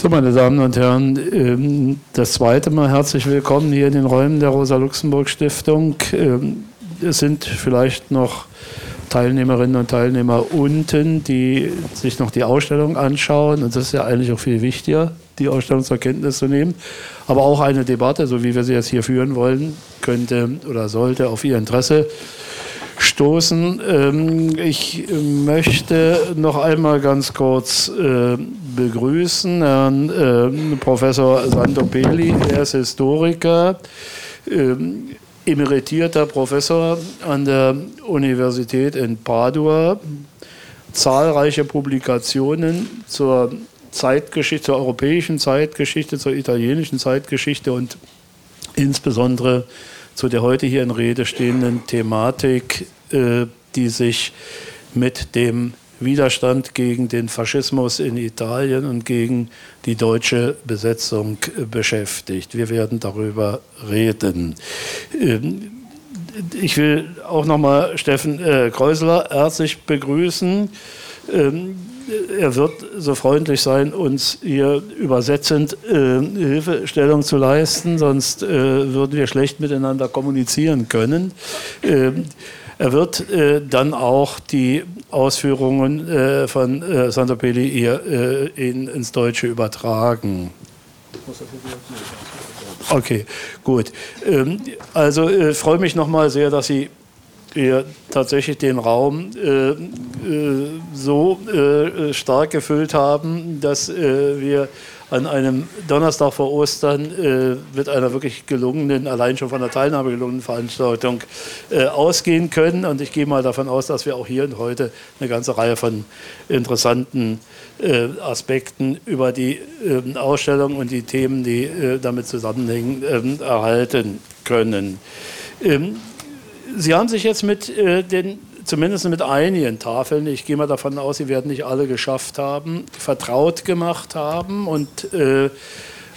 So, meine Damen und Herren, ähm, das zweite Mal herzlich willkommen hier in den Räumen der Rosa-Luxemburg-Stiftung. Ähm, es sind vielleicht noch Teilnehmerinnen und Teilnehmer unten, die sich noch die Ausstellung anschauen. Und das ist ja eigentlich auch viel wichtiger, die Ausstellung zur Kenntnis zu nehmen. Aber auch eine Debatte, so wie wir sie jetzt hier führen wollen, könnte oder sollte auf Ihr Interesse stoßen. Ähm, ich möchte noch einmal ganz kurz äh, begrüßen Herrn äh, Professor Santopeli. Er ist Historiker, ähm, emeritierter Professor an der Universität in Padua. Zahlreiche Publikationen zur Zeitgeschichte, zur europäischen Zeitgeschichte, zur italienischen Zeitgeschichte und insbesondere zu der heute hier in Rede stehenden Thematik, äh, die sich mit dem Widerstand gegen den Faschismus in Italien und gegen die deutsche Besetzung beschäftigt. Wir werden darüber reden. Ähm, ich will auch nochmal Steffen äh, Kreusler herzlich begrüßen. Ähm, er wird so freundlich sein, uns hier übersetzend äh, Hilfestellung zu leisten, sonst äh, würden wir schlecht miteinander kommunizieren können. Äh, er wird äh, dann auch die Ausführungen äh, von äh, Santopelli hier äh, in, ins Deutsche übertragen. Okay, gut. Ähm, also freue mich nochmal sehr, dass Sie wir tatsächlich den Raum äh, äh, so äh, stark gefüllt haben, dass äh, wir an einem Donnerstag vor Ostern äh, mit einer wirklich gelungenen, allein schon von der Teilnahme gelungenen Veranstaltung äh, ausgehen können. Und ich gehe mal davon aus, dass wir auch hier und heute eine ganze Reihe von interessanten Aspekten über die ähm, Ausstellung und die Themen, die damit zusammenhängen, ähm, erhalten können. Ähm, Sie haben sich jetzt mit äh, den, zumindest mit einigen Tafeln, ich gehe mal davon aus, Sie werden nicht alle geschafft haben, vertraut gemacht haben und äh,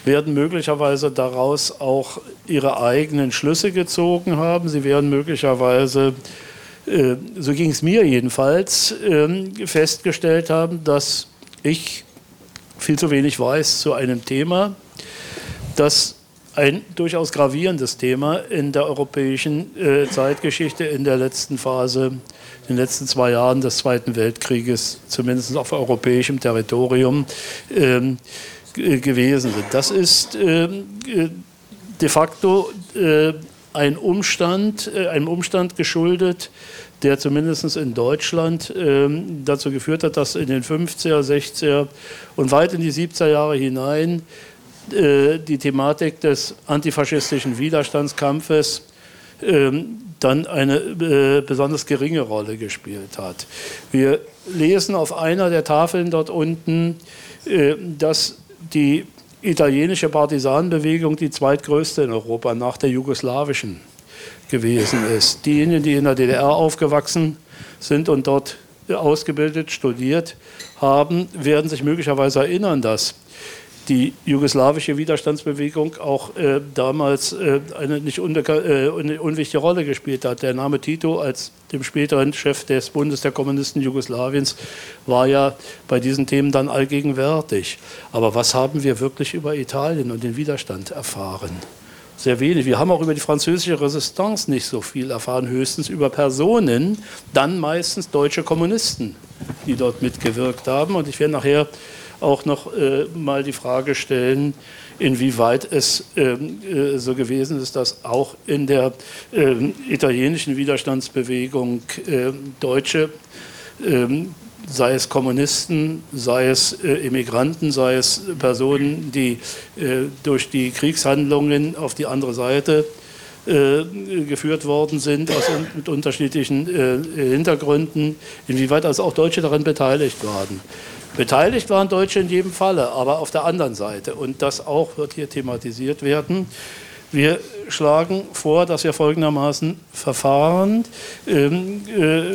werden möglicherweise daraus auch Ihre eigenen Schlüsse gezogen haben. Sie werden möglicherweise, äh, so ging es mir jedenfalls, ähm, festgestellt haben, dass ich viel zu wenig weiß zu einem Thema, das ein durchaus gravierendes Thema in der europäischen äh, Zeitgeschichte in der letzten Phase, in den letzten zwei Jahren des Zweiten Weltkrieges, zumindest auf europäischem Territorium ähm, gewesen sind. Das ist ähm, äh, de facto äh, ein Umstand, äh, einem Umstand geschuldet, der zumindest in Deutschland ähm, dazu geführt hat, dass in den 50er, 60er und weit in die 70er Jahre hinein äh, die Thematik des antifaschistischen Widerstandskampfes ähm, dann eine äh, besonders geringe Rolle gespielt hat. Wir lesen auf einer der Tafeln dort unten, äh, dass die italienische Partisanenbewegung die zweitgrößte in Europa nach der jugoslawischen gewesen ist. Diejenigen, die in der DDR aufgewachsen sind und dort ausgebildet, studiert haben, werden sich möglicherweise erinnern, dass die jugoslawische Widerstandsbewegung auch äh, damals äh, eine nicht äh, unwichtige Rolle gespielt hat. Der Name Tito als dem späteren Chef des Bundes der Kommunisten Jugoslawiens war ja bei diesen Themen dann allgegenwärtig. Aber was haben wir wirklich über Italien und den Widerstand erfahren? Sehr wenig. Wir haben auch über die französische Resistance nicht so viel erfahren, höchstens über Personen, dann meistens deutsche Kommunisten, die dort mitgewirkt haben. Und ich werde nachher auch noch äh, mal die Frage stellen, inwieweit es ähm, äh, so gewesen ist, dass auch in der äh, italienischen Widerstandsbewegung ähm, Deutsche, ähm, sei es Kommunisten, sei es äh, Immigranten, sei es Personen, die äh, durch die Kriegshandlungen auf die andere Seite äh, geführt worden sind aus, mit unterschiedlichen Hintergründen, inwieweit also auch Deutsche daran beteiligt waren. Beteiligt waren Deutsche in jedem Falle, aber auf der anderen Seite. Und das auch wird hier thematisiert werden. Wir schlagen vor, dass wir folgendermaßen verfahren. Ähm, äh,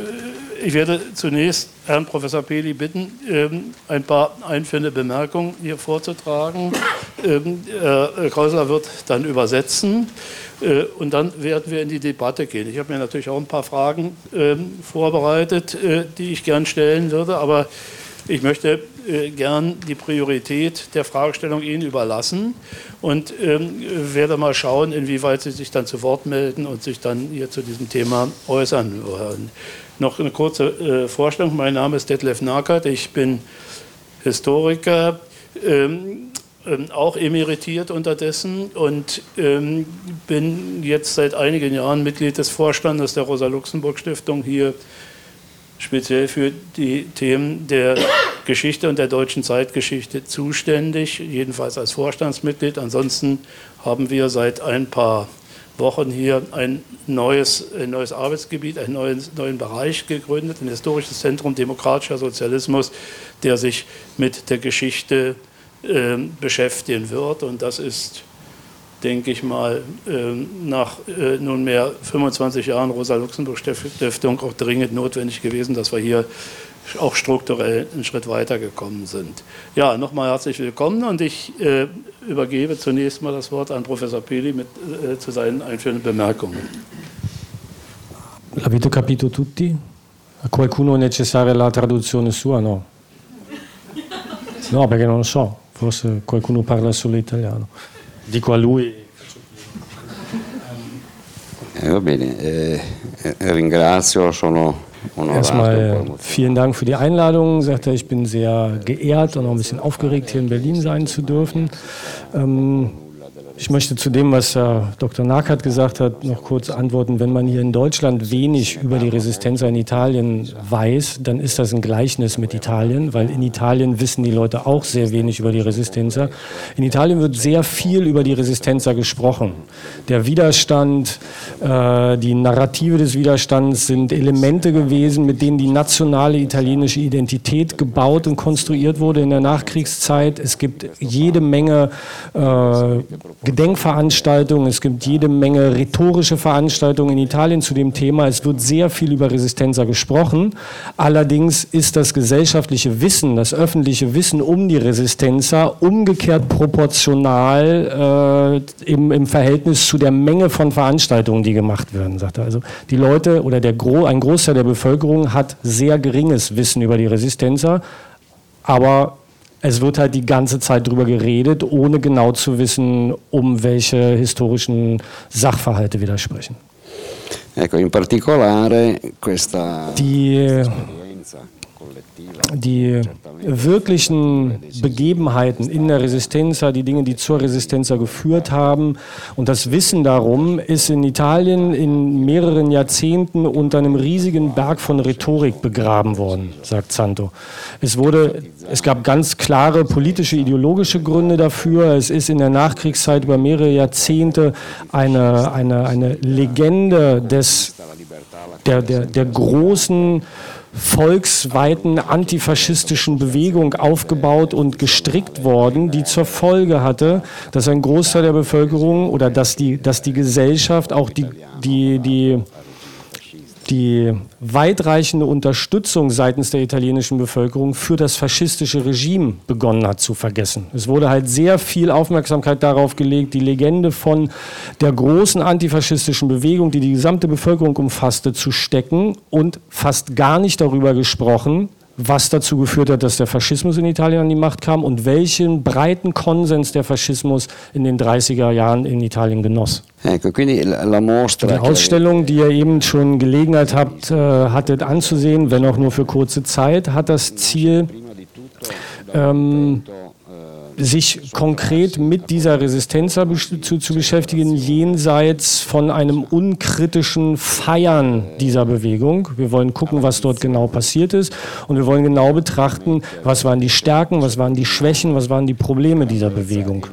ich werde zunächst Herrn Professor Peli bitten, ähm, ein paar einführende Bemerkungen hier vorzutragen. Ähm, Herr Kreusler wird dann übersetzen. Äh, und dann werden wir in die Debatte gehen. Ich habe mir natürlich auch ein paar Fragen vorbereitet, äh, die ich gern stellen würde, aber Ich möchte äh, gern die Priorität der Fragestellung Ihnen überlassen und ähm, werde mal schauen, inwieweit Sie sich dann zu Wort melden und sich dann hier zu diesem Thema äußern wollen. Noch eine kurze äh, Vorstellung. Mein Name ist Detlef Nakert. Ich bin Historiker, ähm, ähm, auch emeritiert unterdessen und ähm, bin jetzt seit einigen Jahren Mitglied des Vorstandes der Rosa-Luxemburg-Stiftung hier speziell für die Themen der Geschichte und der deutschen Zeitgeschichte zuständig, jedenfalls als Vorstandsmitglied. Ansonsten haben wir seit ein paar Wochen hier ein neues, ein neues Arbeitsgebiet, einen neuen, neuen Bereich gegründet, ein historisches Zentrum demokratischer Sozialismus, der sich mit der Geschichte äh, beschäftigen wird. Und das ist denke ich mal, ähm, nach äh, nunmehr 25 Jahren Rosa-Luxemburg-Stiftung auch dringend notwendig gewesen, dass wir hier auch strukturell einen Schritt weitergekommen sind. Ja, nochmal herzlich willkommen und ich äh, übergebe zunächst mal das Wort an Professor Peli mit, äh, zu seinen einführenden Bemerkungen. L'avete capito tutti? A qualcuno è necessaria la traduzione sua? No. No, perché non lo so, forse qualcuno parla solo italiano. Dico a lui. Va bene, eh, eh ringrazio, sono Erstmal vielen Dank für die Einladung. Sagt er, ich bin sehr geehrt und auch ein bisschen aufgeregt, hier in Berlin sein zu dürfen. Ähm, ich möchte zu dem, was äh, Dr. Nakert gesagt hat, noch kurz antworten. Wenn man hier in Deutschland wenig über die Resistenz in Italien weiß, dann ist das ein Gleichnis mit Italien, weil in Italien wissen die Leute auch sehr wenig über die Resistenz. In Italien wird sehr viel über die Resistenz gesprochen. Der Widerstand, äh, die Narrative des Widerstands sind Elemente gewesen, mit denen die nationale italienische Identität gebaut und konstruiert wurde in der Nachkriegszeit. Es gibt jede Menge äh, Gedenkveranstaltungen, es gibt jede Menge rhetorische Veranstaltungen in Italien zu dem Thema. Es wird sehr viel über Resistenza gesprochen. Allerdings ist das gesellschaftliche Wissen, das öffentliche Wissen um die Resistenza umgekehrt proportional äh, im, im, Verhältnis zu der Menge von Veranstaltungen, die gemacht werden, sagt er. Also die Leute oder der Gro ein Großteil der Bevölkerung hat sehr geringes Wissen über die Resistenza, aber es wird halt die ganze Zeit drüber geredet, ohne genau zu wissen, um welche historischen Sachverhalte wir da sprechen. Ecco, in particolare questa die die wirklichen Begebenheiten in der Resistenza, die Dinge, die zur Resistenza geführt haben. Und das Wissen darum ist in Italien in mehreren Jahrzehnten unter einem riesigen Berg von Rhetorik begraben worden, sagt Santo. Es, wurde, es gab ganz klare politische, ideologische Gründe dafür. Es ist in der Nachkriegszeit über mehrere Jahrzehnte eine, eine, eine Legende des, der, der, der großen volksweiten antifaschistischen Bewegung aufgebaut und gestrickt worden, die zur Folge hatte, dass ein Großteil der Bevölkerung oder dass die, dass die Gesellschaft auch die, die, die die weitreichende Unterstützung seitens der italienischen Bevölkerung für das faschistische Regime begonnen hat zu vergessen. Es wurde halt sehr viel Aufmerksamkeit darauf gelegt, die Legende von der großen antifaschistischen Bewegung, die die gesamte Bevölkerung umfasste, zu stecken und fast gar nicht darüber gesprochen, was dazu geführt hat, dass der Faschismus in Italien an die Macht kam und welchen breiten Konsens der Faschismus in den 30er Jahren in Italien genoss. Die Ausstellung, die ihr eben schon Gelegenheit habt, äh, hattet anzusehen, wenn auch nur für kurze Zeit, hat das Ziel, ähm, sich konkret mit dieser Resistenz zu, zu beschäftigen, jenseits von einem unkritischen Feiern dieser Bewegung. Wir wollen gucken, was dort genau passiert ist und wir wollen genau betrachten, was waren die Stärken, was waren die Schwächen, was waren die Probleme dieser Bewegung.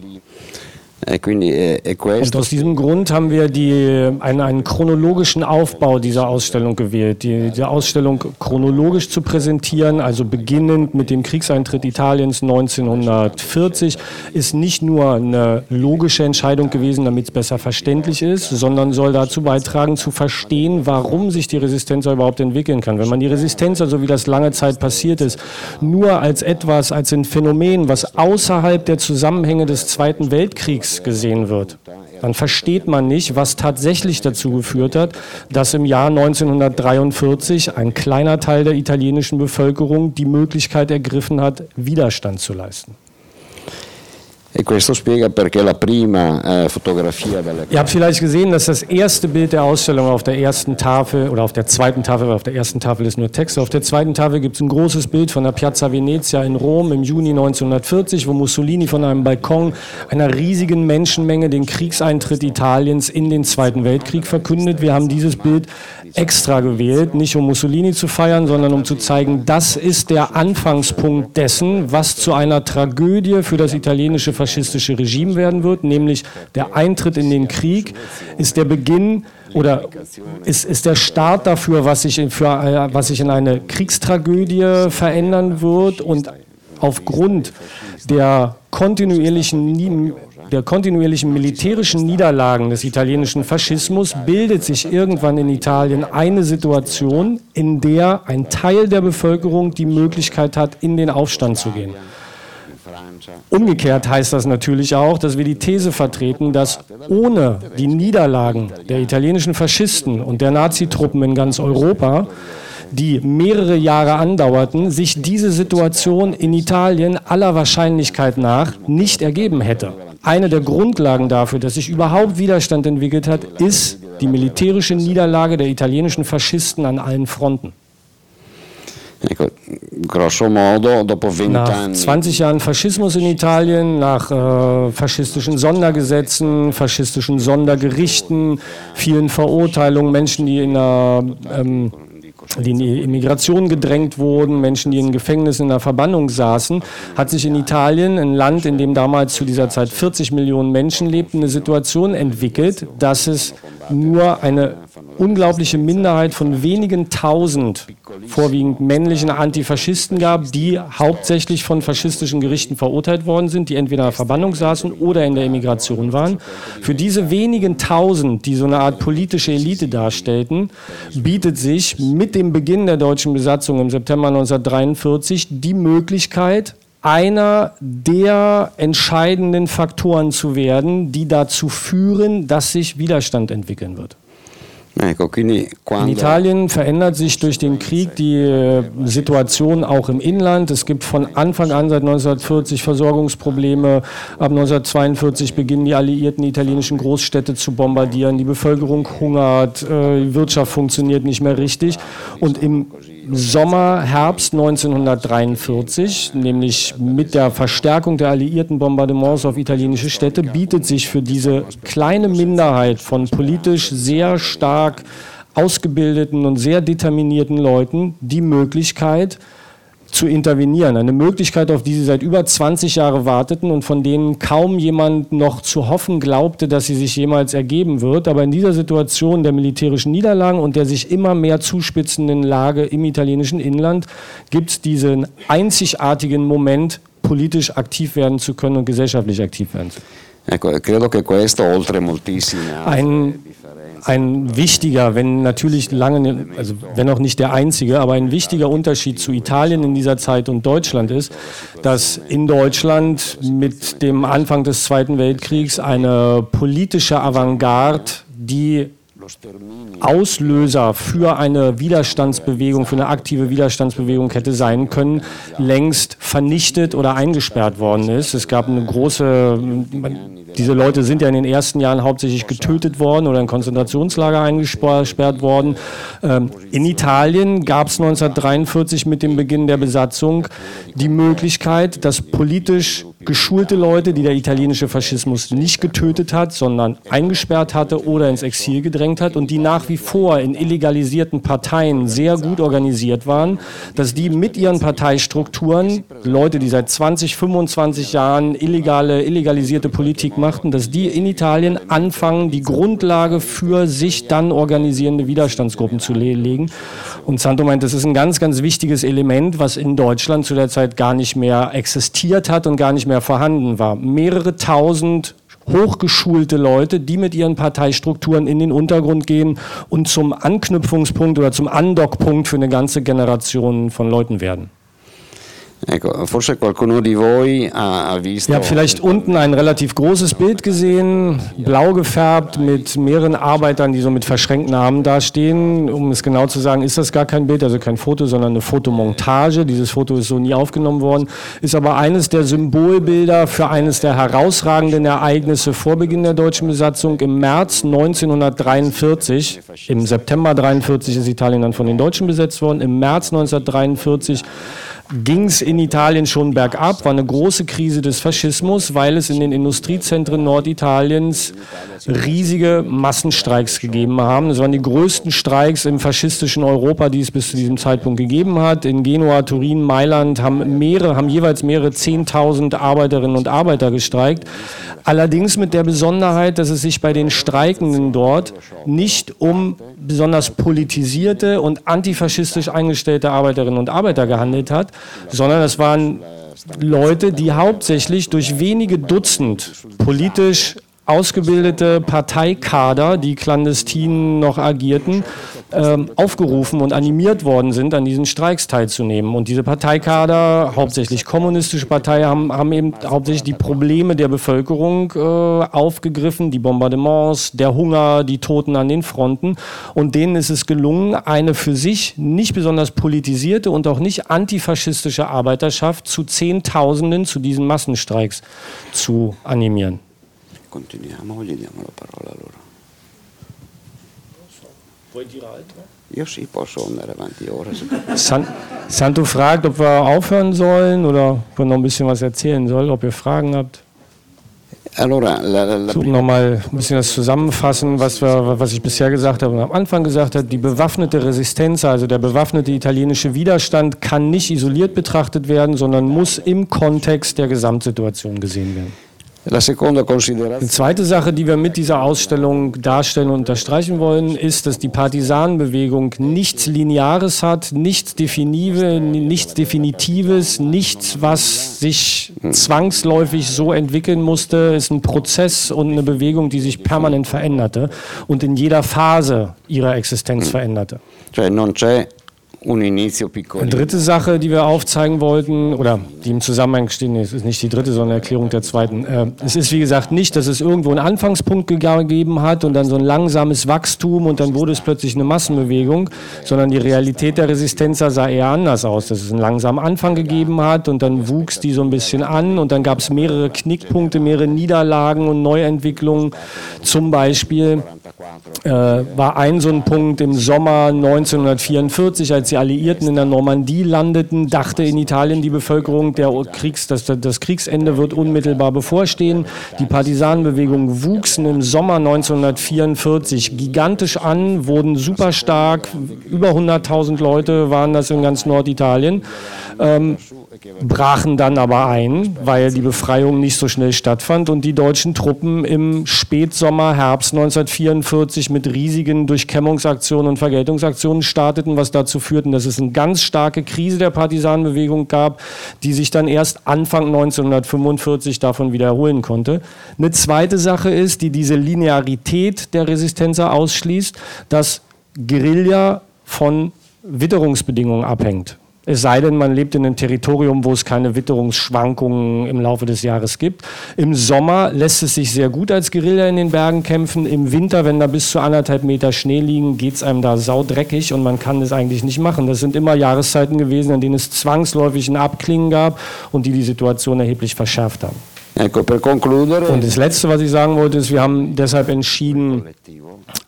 E e Und aus diesem Grund haben wir die, einen, einen chronologischen Aufbau dieser Ausstellung gewählt. Die, die Ausstellung chronologisch zu präsentieren, also beginnend mit dem Kriegseintritt Italiens 1940, ist nicht nur eine logische Entscheidung gewesen, damit es besser verständlich ist, sondern soll dazu beitragen, zu verstehen, warum sich die Resistenz überhaupt entwickeln kann. Wenn man die Resistenz, also wie das lange Zeit passiert ist, nur als etwas, als ein Phänomen, was außerhalb der Zusammenhänge des Zweiten Weltkriegs gesehen wird, dann versteht man nicht, was tatsächlich dazu geführt hat, dass im Jahr 1943 ein kleiner Teil der italienischen Bevölkerung die Möglichkeit ergriffen hat, Widerstand zu leisten. E questo spiega perché la prima eh, fotografia della Ihr habt vielleicht gesehen, dass das erste Bild der Ausstellung auf der ersten Tafel oder auf der zweiten Tafel, weil auf der ersten Tafel ist nur Text, auf der zweiten Tafel gibt es ein großes Bild von der Piazza Venezia in Rom im Juni 1940, wo Mussolini von einem Balkon einer riesigen Menschenmenge den Kriegseintritt Italiens in den Zweiten Weltkrieg verkündet. Wir haben dieses Bild extra gewählt, nicht um Mussolini zu feiern, sondern um zu zeigen, das ist der Anfangspunkt dessen, was zu einer Tragödie für das italienische faschistische Regime werden wird, nämlich der Eintritt in den Krieg ist der Beginn oder ist, ist der Start dafür, was sich, in, für, äh, was sich in eine Kriegstragödie verändern wird und aufgrund der kontinuierlichen, der kontinuierlichen militärischen Niederlagen des italienischen Faschismus bildet sich irgendwann in Italien eine Situation, in der ein Teil der Bevölkerung die Möglichkeit hat, in den Aufstand zu gehen. Umgekehrt heißt das natürlich auch, dass wir die These vertreten, dass ohne die Niederlagen der italienischen Faschisten und der Nazitruppen in ganz Europa die mehrere Jahre andauerten, sich diese Situation in Italien aller Wahrscheinlichkeit nach nicht ergeben hätte. Eine der Grundlagen dafür, dass sich überhaupt Widerstand entwickelt hat, ist die militärische Niederlage der italienischen Faschisten an allen Fronten. Dopo Nach 20 Jahren Faschismus in Italien, nach äh, faschistischen Sondergesetzen, faschistischen Sondergerichten, vielen Verurteilungen, Menschen, die in einer ähm, die in die Immigration gedrängt wurden, Menschen, die in Gefängnissen in der Verbannung saßen, hat sich in Italien, ein Land, in dem damals zu dieser Zeit 40 Millionen Menschen lebten, eine Situation entwickelt, dass es nur eine unglaubliche Minderheit von wenigen tausend vorwiegend männlichen Antifaschisten gab, die hauptsächlich von faschistischen Gerichten verurteilt worden sind, die entweder in der Verbannung saßen oder in der Emigration waren. Für diese wenigen tausend, die so eine Art politische Elite darstellten, bietet sich mit dem Beginn der deutschen Besatzung im September 1943 die Möglichkeit, einer der entscheidenden Faktoren zu werden, die dazu führen, dass sich Widerstand entwickeln wird. In Italien verändert sich durch den Krieg die äh, Situation auch im Inland. Es gibt von Anfang an seit 1940 Versorgungsprobleme. Ab 1942 beginnen die alliierten italienischen Großstädte zu bombardieren. Die Bevölkerung hungert, äh, die Wirtschaft funktioniert nicht mehr richtig. Und im Sommer, Herbst 1943, nämlich mit der Verstärkung der alliierten Bombardements auf italienische Städte, bietet sich für diese kleine Minderheit von politisch sehr stark ausgebildeten und sehr determinierten Leuten die Möglichkeit, zu intervenieren. Eine Möglichkeit, auf die sie seit über 20 Jahren warteten und von denen kaum jemand noch zu hoffen glaubte, dass sie sich jemals ergeben wird. Aber in dieser Situation der militärischen Niederlagen und der sich immer mehr zuspitzenden Lage im italienischen Inland gibt es diesen einzigartigen Moment, politisch aktiv werden zu können und gesellschaftlich aktiv werden zu können. Ein ein wichtiger, wenn natürlich lange, also wenn auch nicht der einzige, aber ein wichtiger Unterschied zu Italien in dieser Zeit und Deutschland ist, dass in Deutschland mit dem Anfang des Zweiten Weltkriegs eine politische Avantgarde, die Auslöser für eine Widerstandsbewegung, für eine aktive Widerstandsbewegung hätte sein können, längst vernichtet oder eingesperrt worden ist. Es gab eine große, diese Leute sind ja in den ersten Jahren hauptsächlich getötet worden oder in Konzentrationslager eingesperrt worden. Ähm, in Italien gab es 1943 mit dem Beginn der Besatzung die Möglichkeit, dass politisch geschulte Leute, die der italienische Faschismus nicht getötet hat, sondern eingesperrt hatte oder ins Exil gedrängt hat und die nach wie vor in illegalisierten Parteien sehr gut organisiert waren, dass die mit ihren Parteistrukturen, Leute, die seit 20, 25 Jahren illegale, illegalisierte Politik machten, dass die in Italien anfangen, die Grundlage für sich dann organisierende Widerstandsgruppen zu legen. Und Santo meint, das ist ein ganz, ganz wichtiges Element, was in Deutschland zu der Zeit gar nicht mehr existiert hat und gar nicht mehr vorhanden war. Mehrere tausend hochgeschulte Leute, die mit ihren Parteistrukturen in den Untergrund gehen und zum Anknüpfungspunkt oder zum Andockpunkt für eine ganze Generation von Leuten werden. Ecco, forse qualcuno di voi ha, visto. Ihr habt vielleicht unten ein relativ großes Bild gesehen, blau gefärbt mit mehreren Arbeitern, die so mit verschränkten Armen dastehen. Um es genau zu sagen, ist das gar kein Bild, also kein Foto, sondern eine Fotomontage. Dieses Foto ist so nie aufgenommen worden, ist aber eines der Symbolbilder für eines der herausragenden Ereignisse vor Beginn der deutschen Besatzung im März 1943. Im September 1943 ist Italien dann von den Deutschen besetzt worden. Im März 1943 ging es in Italien schon bergab, war eine große Krise des Faschismus, weil es in den Industriezentren Norditaliens riesige Massenstreiks gegeben haben. Das waren die größten Streiks im faschistischen Europa, die es bis zu diesem Zeitpunkt gegeben hat. In Genua, Turin, Mailand haben, mehrere, haben jeweils mehrere Zehntausend Arbeiterinnen und Arbeiter gestreikt. Allerdings mit der Besonderheit, dass es sich bei den Streikenden dort nicht um besonders politisierte und antifaschistisch eingestellte Arbeiterinnen und Arbeiter gehandelt hat, sondern es waren Leute, die hauptsächlich durch wenige Dutzend politisch ausgebildete Parteikader, die clandestin noch agierten, ähm, aufgerufen und animiert worden sind, an diesen Streiks teilzunehmen. Und diese Parteikader, hauptsächlich kommunistische Parteien, haben, haben eben hauptsächlich die Probleme der Bevölkerung äh, aufgegriffen, die Bombardements, der Hunger, die Toten an den Fronten. Und denen ist es gelungen, eine für sich nicht besonders politisierte und auch nicht antifaschistische Arbeiterschaft zu Zehntausenden zu diesen Massenstreiks zu animieren. Continuiamo o gli diamo la parola a loro? Io sì, posso andare avanti ora. San, Santo fragt, ob wir aufhören sollen oder ob er noch ein bisschen was erzählen soll, ob ihr Fragen habt. Allora, la, nochmal ein bisschen das zusammenfassen, was, wir, was ich bisher gesagt habe und am Anfang gesagt habe. Die bewaffnete Resistenz, also der bewaffnete italienische Widerstand, kann nicht isoliert betrachtet werden, sondern muss im Kontext der Gesamtsituation gesehen werden. Die zweite Sache, die wir mit dieser Ausstellung darstellen und unterstreichen wollen, ist, dass die Partisanenbewegung nichts Lineares hat, nichts, Definive, nichts Definitives, nichts, was sich zwangsläufig so entwickeln musste. Es ist ein Prozess und eine Bewegung, die sich permanent veränderte und in jeder Phase ihrer Existenz veränderte. Cioè non c'è Eine dritte Sache, die wir aufzeigen wollten, oder die im Zusammenhang stehen, es ist nicht die dritte, sondern Erklärung der zweiten. Äh, es ist, wie gesagt, nicht, dass es irgendwo einen Anfangspunkt gegeben hat und dann so ein langsames Wachstum und dann wurde es plötzlich eine Massenbewegung, sondern die Realität der Resistenz sah eher anders aus, dass es einen langsamen Anfang gegeben hat und dann wuchs die so ein bisschen an und dann gab es mehrere Knickpunkte, mehrere Niederlagen und Neuentwicklungen. Zum Beispiel äh, war ein so ein Punkt im Sommer 1944, als die Alliierten in der Normandie landeten, dachte in Italien die Bevölkerung, der Kriegs, das, das Kriegsende wird unmittelbar bevorstehen. Die Partisanenbewegungen wuchsen im Sommer 1944 gigantisch an, wurden super stark, über 100.000 Leute waren das in ganz Norditalien. Ähm, brachen dann aber ein, weil die Befreiung nicht so schnell stattfand und die deutschen Truppen im Spätsommer, Herbst 1944 mit riesigen Durchkämmungsaktionen und Vergeltungsaktionen starteten, was dazu führte, dass es eine ganz starke Krise der Partisanenbewegung gab, die sich dann erst Anfang 1945 davon wieder erholen konnte. Eine zweite Sache ist, die diese Linearität der Resistenza ausschließt, dass Guerilla von Witterungsbedingungen abhängt. Es sei denn, man lebt in einem Territorium, wo es keine Witterungsschwankungen im Laufe des Jahres gibt. Im Sommer lässt es sich sehr gut als Guerilla in den Bergen kämpfen. Im Winter, wenn da bis zu anderthalb Meter Schnee liegen, geht es einem da saudreckig und man kann es eigentlich nicht machen. Das sind immer Jahreszeiten gewesen, in denen es zwangsläufig ein Abklingen gab und die die Situation erheblich verschärft haben. Und das Letzte, was ich sagen wollte, ist, wir haben deshalb entschieden,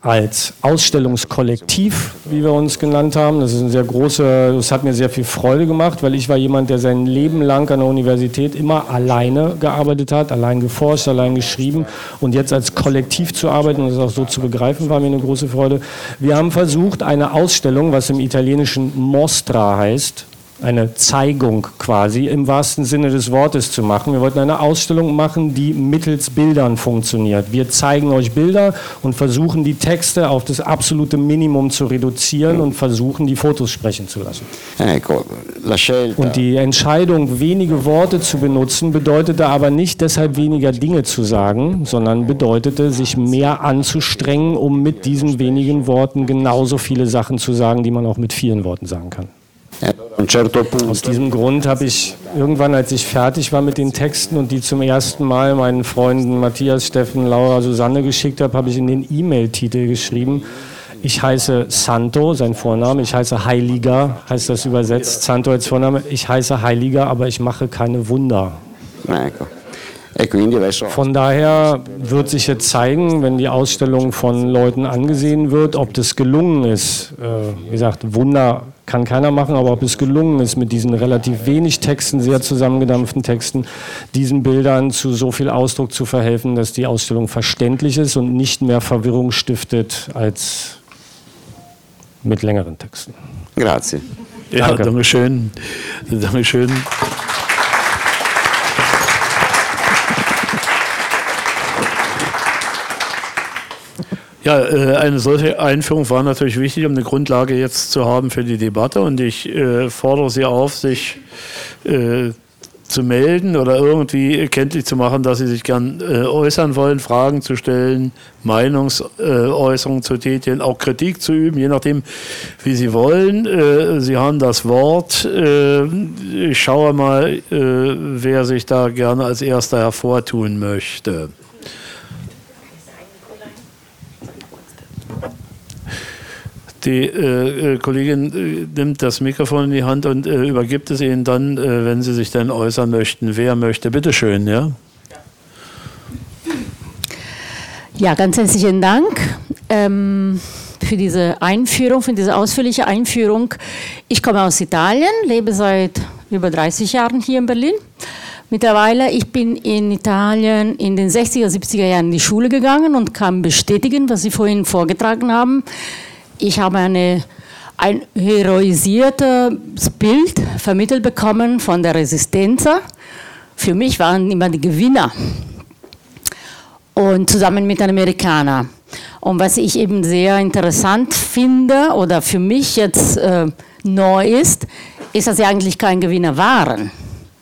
als Ausstellungskollektiv, wie wir uns genannt haben. Das ist ein sehr große, das hat mir sehr viel Freude gemacht, weil ich war jemand, der sein Leben lang an der Universität immer alleine gearbeitet hat, allein geforscht, allein geschrieben und jetzt als Kollektiv zu arbeiten und das auch so zu begreifen, war mir eine große Freude. Wir haben versucht, eine Ausstellung, was im Italienischen Mostra heißt, eine Zeigung quasi im wahrsten Sinne des Wortes zu machen. Wir wollten eine Ausstellung machen, die mittels Bildern funktioniert. Wir zeigen euch Bilder und versuchen die Texte auf das absolute Minimum zu reduzieren und versuchen die Fotos sprechen zu lassen. Und die Entscheidung, wenige Worte zu benutzen, bedeutete aber nicht deshalb weniger Dinge zu sagen, sondern bedeutete, sich mehr anzustrengen, um mit diesen wenigen Worten genauso viele Sachen zu sagen, die man auch mit vielen Worten sagen kann. Aus diesem Grund habe ich irgendwann, als ich fertig war mit den Texten und die zum ersten Mal meinen Freunden Matthias, Steffen, Laura, Susanne geschickt habe, habe ich in den E-Mail-Titel geschrieben, ich heiße Santo, sein Vorname, ich heiße Heiliger, heißt das übersetzt, Santo als Vorname, ich heiße Heiliger, aber ich mache keine Wunder. Von daher wird sich jetzt zeigen, wenn die Ausstellung von Leuten angesehen wird, ob das gelungen ist. Äh, wie gesagt, Wunder kann keiner machen, aber ob es gelungen ist, mit diesen relativ wenig Texten, sehr zusammengedampften Texten, diesen Bildern zu so viel Ausdruck zu verhelfen, dass die Ausstellung verständlich ist und nicht mehr Verwirrung stiftet als mit längeren Texten. Grazie. Ja, Danke. Dankeschön. Dankeschön. Ja, äh, eine solche Einführung war natürlich wichtig, um eine Grundlage jetzt zu haben für die Debatte. Und ich äh, fordere Sie auf, sich äh, zu melden oder irgendwie kenntlich zu machen, dass Sie sich gern äußern wollen, Fragen zu stellen, Meinungsäußerungen zu tätigen, auch Kritik zu üben, je nachdem, wie Sie wollen. Sie haben das Wort. Ich schaue mal, wer sich da gerne als Erster hervortun möchte. Die äh, äh, Kollegin äh, nimmt das Mikrofon in die Hand und äh, übergibt es Ihnen dann, äh, wenn Sie sich dann äußern möchten. Wer möchte? Bitte schön, ja. Ja, ganz herzlichen Dank ähm, für diese Einführung, für diese ausführliche Einführung. Ich komme aus Italien, lebe seit über 30 Jahren hier in Berlin. Mittlerweile, ich bin in Italien in den 60er, 70er Jahren in die Schule gegangen und kann bestätigen, was Sie vorhin vorgetragen haben ich habe eine, ein heroisiertes Bild vermittelt bekommen von der Resistenza. Für mich waren immer die Gewinner. Und zusammen mit den Amerikanern. Und was ich eben sehr interessant finde oder für mich jetzt äh, neu ist, ist, dass sie eigentlich kein Gewinner waren.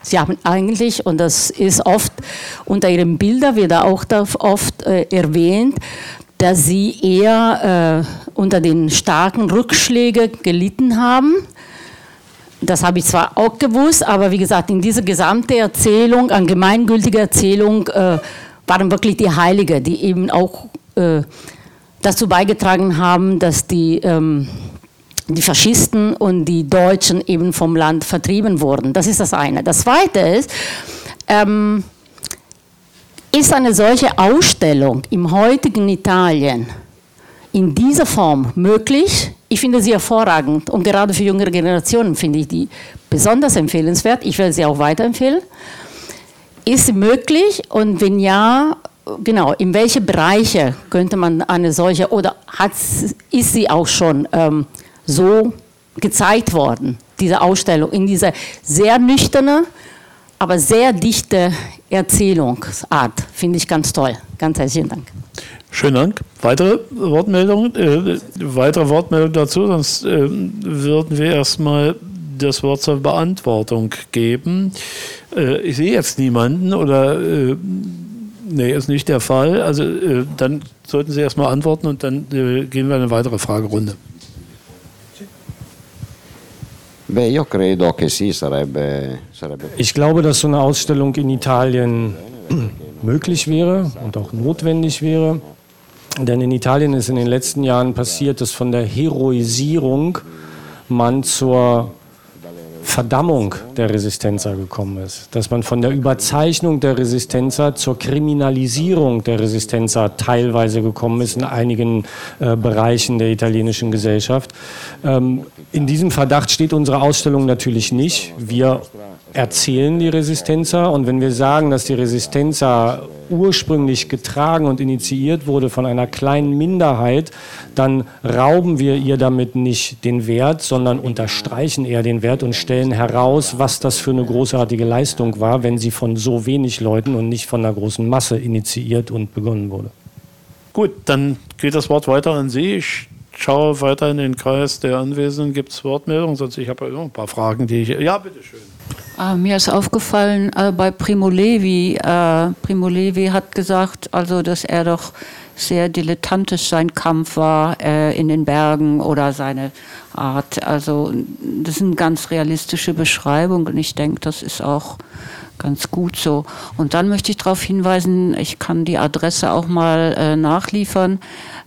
Sie haben eigentlich, und das ist oft unter ihren Bildern, wird auch oft äh, erwähnt, dass sie eher äh, unter den starken Rückschlägen gelitten haben. Das habe ich zwar auch gewusst, aber wie gesagt, in dieser gesamten Erzählung, an gemeingültiger Erzählung, äh, waren wirklich die Heilige, die eben auch äh, dazu beigetragen haben, dass die, ähm, die Faschisten und die Deutschen eben vom Land vertrieben wurden. Das ist das eine. Das zweite ist, ähm, ist eine solche Ausstellung im heutigen Italien in dieser Form möglich? Ich finde sie hervorragend und gerade für jüngere Generationen finde ich die besonders empfehlenswert. Ich werde sie auch weiterempfehlen. Ist sie möglich und wenn ja, genau, in welche Bereiche könnte man eine solche oder hat, ist sie auch schon ähm, so gezeigt worden, diese Ausstellung, in dieser sehr nüchterne, aber sehr dichte Erzählungsart. Finde ich ganz toll. Ganz herzlichen Dank. Schönen Dank. Weitere Wortmeldungen? Äh, weitere Wortmeldungen dazu? Sonst äh, würden wir erstmal das Wort zur Beantwortung geben. Äh, ich sehe jetzt niemanden oder. Äh, nee, ist nicht der Fall. Also äh, dann sollten Sie erstmal antworten und dann äh, gehen wir in eine weitere Fragerunde. Ich glaube, dass so eine Ausstellung in Italien möglich wäre und auch notwendig wäre. Denn in Italien ist in den letzten Jahren passiert, dass von der Heroisierung man zur Verdammung der Resistenza gekommen ist. Dass man von der Überzeichnung der Resistenza zur Kriminalisierung der Resistenza teilweise gekommen ist in einigen äh, Bereichen der italienischen Gesellschaft. Ähm, in diesem Verdacht steht unsere Ausstellung natürlich nicht. Wir erzählen die Resistenza. Und wenn wir sagen, dass die Resistenza ursprünglich getragen und initiiert wurde von einer kleinen Minderheit, dann rauben wir ihr damit nicht den Wert, sondern unterstreichen eher den Wert und stellen heraus, was das für eine großartige Leistung war, wenn sie von so wenig Leuten und nicht von einer großen Masse initiiert und begonnen wurde. Gut, dann geht das Wort weiter an Sie. Ich schaue weiter in den Kreis der Anwesenden. Gibt es Wortmeldungen? Sonst ich habe ja noch ein paar Fragen, die ich. Ja, bitteschön. Ah, mir ist aufgefallen äh, bei Primo Levi, äh, Primo Levi hat gesagt, also dass er doch sehr dilettantisch sein Kampf war äh, in den Bergen oder seine Art. Also das ist eine ganz realistische Beschreibung und ich denke, das ist auch ganz gut so. Und dann möchte ich darauf hinweisen, ich kann die Adresse auch mal äh, nachliefern.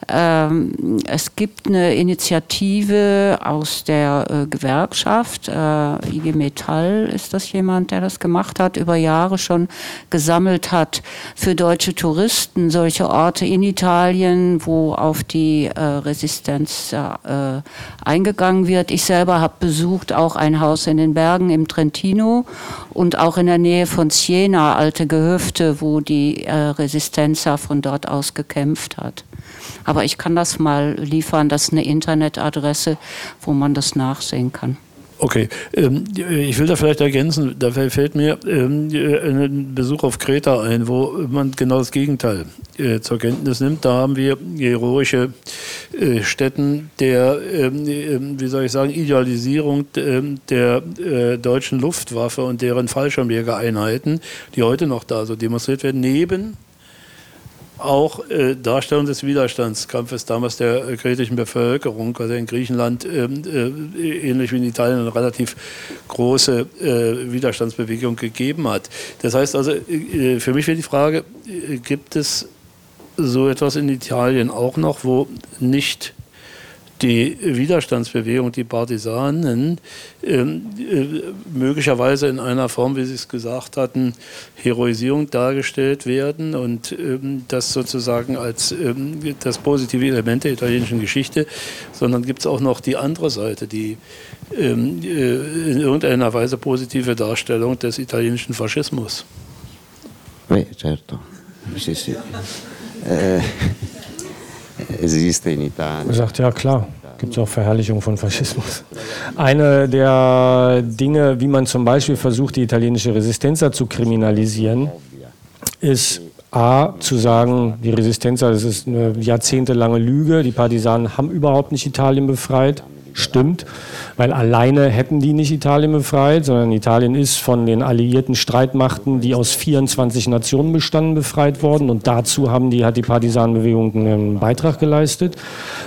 Ähm, es gibt eine Initiative aus der äh, Gewerkschaft, äh, IG Metall ist das jemand, der das gemacht hat, über Jahre schon gesammelt hat für deutsche Touristen solche Orte in Italien, wo auf die äh, Resistenz äh, eingegangen wird. Ich selber habe besucht auch ein Haus in den Bergen im Trentino und auch in der Nähe von Siena, alte Gehöfte, wo die äh, Resistenza von dort aus gekämpft hat. Aber ich kann das mal liefern, das ist eine Internetadresse, wo man das nachsehen kann. Okay, ähm, ich will da vielleicht ergänzen, da fällt mir ähm, ein Besuch auf Kreta ein, wo man genau das Gegenteil äh, zur Kenntnis nimmt. Da haben wir heroische äh, Stätten der, ähm, wie soll ich sagen, Idealisierung der äh, deutschen Luftwaffe und deren Fallschirmjägereinheiten, die heute noch da so demonstriert werden, neben auch äh, Darstellung des Widerstandskampfes damals der äh, kretischen Bevölkerung, also in Griechenland ähm, äh, ähnlich wie in Italien eine relativ große äh, Widerstandsbewegung gegeben hat. Das heißt also, äh, für mich wäre die Frage, äh, gibt es so etwas in Italien auch noch, wo nicht die Widerstandsbewegung, die Partisanen, ähm, äh, möglicherweise in einer Form, wie Sie es gesagt hatten, Heroisierung dargestellt werden und ähm, das sozusagen als ähm, das positive Element der italienischen Geschichte, sondern gibt es auch noch die andere Seite, die äh, in irgendeiner Weise positive Darstellung des italienischen Faschismus. Oui, certo. Sì, sì. Eh, esiste in Italien. Sagt, ja klar, gibt es auch Verherrlichung von Faschismus. Eine der Dinge, wie man zum Beispiel versucht, die italienische Resistenza zu kriminalisieren, ist A, zu sagen, die Resistenza, das ist eine jahrzehntelange Lüge, die Partisanen haben überhaupt nicht Italien befreit stimmt, weil alleine hätten die nicht Italien befreit, sondern Italien ist von den alliierten Streitmachten, die aus 24 Nationen bestanden, befreit worden und dazu haben die, hat die Partisanenbewegung einen Beitrag geleistet.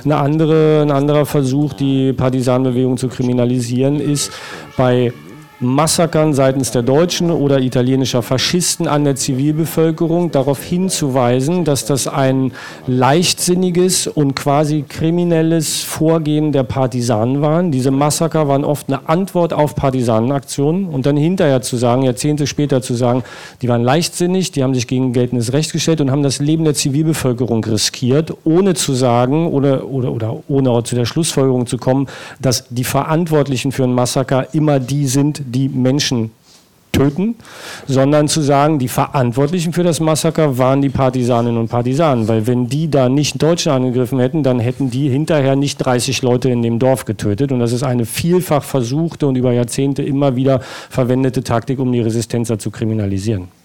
Eine andere, ein anderer Versuch, die Partisanenbewegung zu kriminalisieren, ist bei Massakern seitens der deutschen oder italienischer Faschisten an der Zivilbevölkerung darauf hinzuweisen, dass das ein leichtsinniges und quasi kriminelles Vorgehen der Partisanen waren. Diese Massaker waren oft eine Antwort auf Partisanenaktionen und dann hinterher zu sagen, Jahrzehnte später zu sagen, die waren leichtsinnig, die haben sich gegen geltendes Recht gestellt und haben das Leben der Zivilbevölkerung riskiert, ohne zu sagen oder, oder, oder ohne zu der Schlussfolgerung zu kommen, dass die Verantwortlichen für ein Massaker immer die sind, die Menschen töten, sondern zu sagen, die Verantwortlichen für das Massaker waren die Partisaninnen und Partisanen, weil wenn die da nicht Deutsche angegriffen hätten, dann hätten die hinterher nicht 30 Leute in dem Dorf getötet und das ist eine vielfach versuchte und über Jahrzehnte immer wieder verwendete Taktik, um die Resistenzer zu kriminalisieren.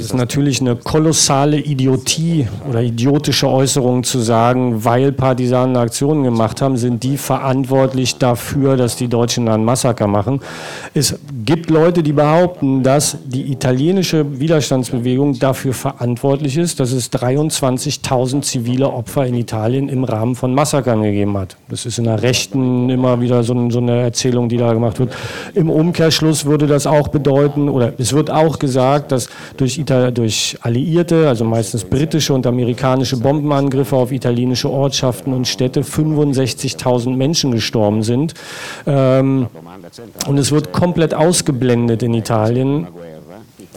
Es ist natürlich eine kolossale Idiotie oder idiotische Äußerung zu sagen, weil Partisanen Aktionen gemacht haben, sind die verantwortlich dafür, dass die Deutschen ein Massaker machen. Es gibt Leute, die behaupten, dass die italienische Widerstandsbewegung dafür verantwortlich ist, dass es 23.000 zivile Opfer in Italien im Rahmen von Massakern gegeben hat. Das ist in der Rechten immer wieder so, eine Erzählung, die da gemacht wird. Im Umkehrschluss würde das auch bedeuten, oder es wird auch gesagt, dass durch, Ital durch Alliierte, also meistens britische und amerikanische Bombenangriffe auf italienische Ortschaften und Städte 65.000 Menschen gestorben sind. Ähm, und es wird komplett ausgeblendet in Italien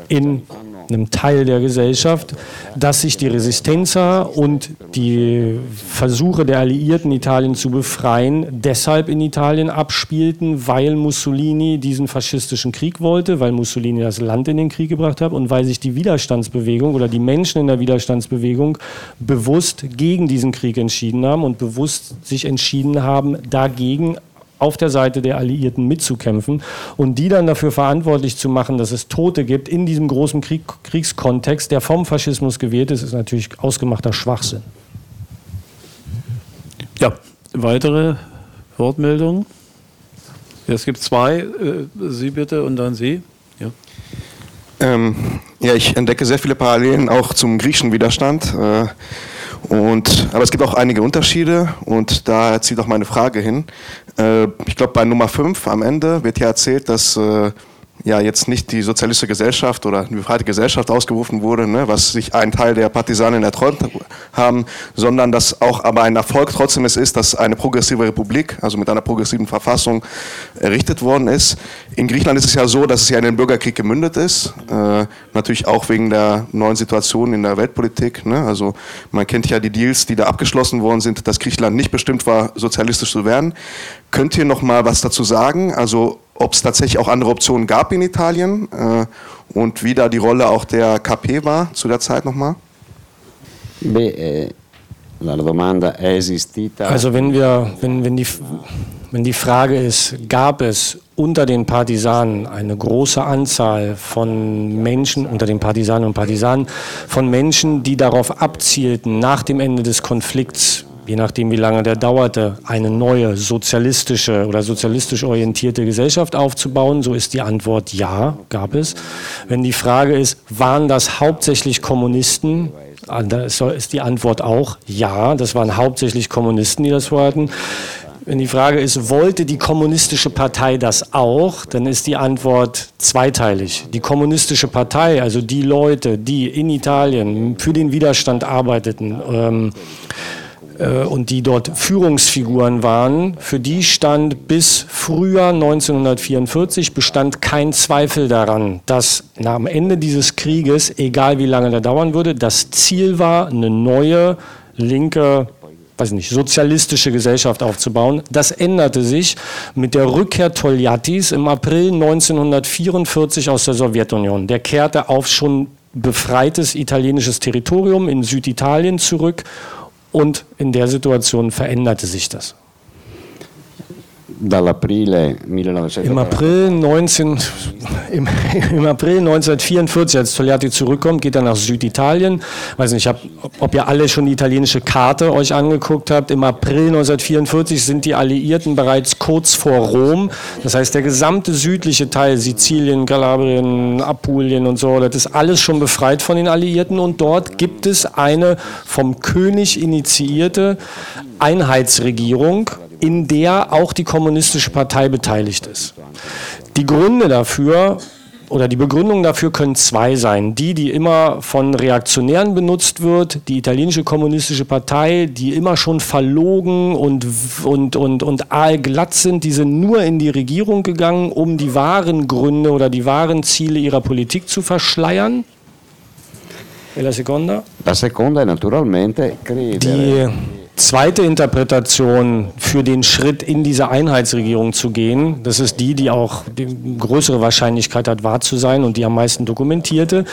in einem Teil der Gesellschaft, dass sich die Resistenza und die Versuche der Alliierten, Italien zu befreien, deshalb in Italien abspielten, weil Mussolini diesen faschistischen Krieg wollte, weil Mussolini das Land in den Krieg gebracht hat und weil sich die Widerstandsbewegung oder die Menschen in der Widerstandsbewegung bewusst gegen diesen Krieg entschieden haben und bewusst sich entschieden haben, dagegen auf der Seite der Alliierten mitzukämpfen und die dann dafür verantwortlich zu machen, dass es Tote gibt in diesem großen Krieg, Kriegskontext, der vom Faschismus gewählt ist, ist natürlich ausgemachter Schwachsinn. Ja, weitere Wortmeldungen? Es gibt zwei, äh, Sie bitte und dann Sie. Ja. Ähm, ja, ich entdecke sehr viele Parallelen auch zum griechischen Widerstand. Äh, und, aber es gibt auch einige Unterschiede und da zieht auch meine Frage hin. Äh, ich glaube, bei Nummer 5 am Ende wird ja erzählt, dass äh, ja jetzt nicht die sozialistische Gesellschaft oder die befreite Gesellschaft ausgerufen wurde, ne, was sich ein Teil der Partisanen erträumt haben, sondern dass auch aber ein Erfolg trotzdem es ist, dass eine progressive Republik, also mit einer progressiven Verfassung errichtet worden ist. In Griechenland ist es ja so, dass es ja in den Bürgerkrieg gemündet ist, äh, natürlich auch wegen der neuen Situation in der Weltpolitik. Ne? Also man kennt ja die Deals, die da abgeschlossen worden sind, dass Griechenland nicht bestimmt war, sozialistisch zu werden. Könnt ihr noch mal was dazu sagen? Also ob es tatsächlich auch andere Optionen gab in Italien äh, und wie da die Rolle auch der KP war zu der Zeit nochmal? Eh, also wenn wir, wenn, wenn, die, wenn die Frage ist, gab es unter den Partisanen eine große Anzahl von Menschen, unter den Partisanen und Partisanen, von Menschen, die darauf abzielten, nach dem Ende des Konflikts je nachdem wie lange der dauerte, eine neue sozialistische oder sozialistisch orientierte Gesellschaft aufzubauen? So ist die Antwort ja, gab es. Wenn die Frage ist, waren das hauptsächlich Kommunisten? Ah, da ist die Antwort auch ja, das waren hauptsächlich Kommunisten, die das vorhatten. Wenn die Frage ist, wollte die kommunistische Partei das auch, dann ist die Antwort zweiteilig. Die kommunistische Partei, also die Leute, die in Italien für den Widerstand arbeiteten, ähm, äh, und die dort Führungsfiguren waren, für die stand bis Frühjahr 1944 bestand kein Zweifel daran, dass dem Ende dieses Krieges, egal wie lange der dauern würde, das Ziel war, eine neue linke weiß nicht, sozialistische Gesellschaft aufzubauen. Das änderte sich mit der Rückkehr Toljatis im April 1944 aus der Sowjetunion. Der kehrte auf schon befreites italienisches Territorium in Süditalien zurück und in der Situation veränderte sich das. Im April, 19, im, im April 1944, als Togliatti zurückkommt, geht er nach Süditalien. Ich weiß nicht, ob ihr alle schon die italienische Karte euch angeguckt habt. Im April 1944 sind die Alliierten bereits kurz vor Rom. Das heißt, der gesamte südliche Teil, Sizilien, Kalabrien, Apulien und so, das ist alles schon befreit von den Alliierten. Und dort gibt es eine vom König initiierte Einheitsregierung, in der auch die Kommunistische Partei beteiligt ist. Die Gründe dafür oder die Begründungen dafür können zwei sein. Die, die immer von Reaktionären benutzt wird, die italienische kommunistische Partei, die immer schon verlogen und, und, und, und aalglatt sind, die sind nur in die Regierung gegangen, um die wahren Gründe oder die wahren Ziele ihrer Politik zu verschleiern. E la seconda? La seconda è naturalmente credere. Die zweite Interpretation für den Schritt in diese Einheitsregierung zu gehen, das ist die, die auch die größere Wahrscheinlichkeit hat, wahr zu sein und die am meisten dokumentierte,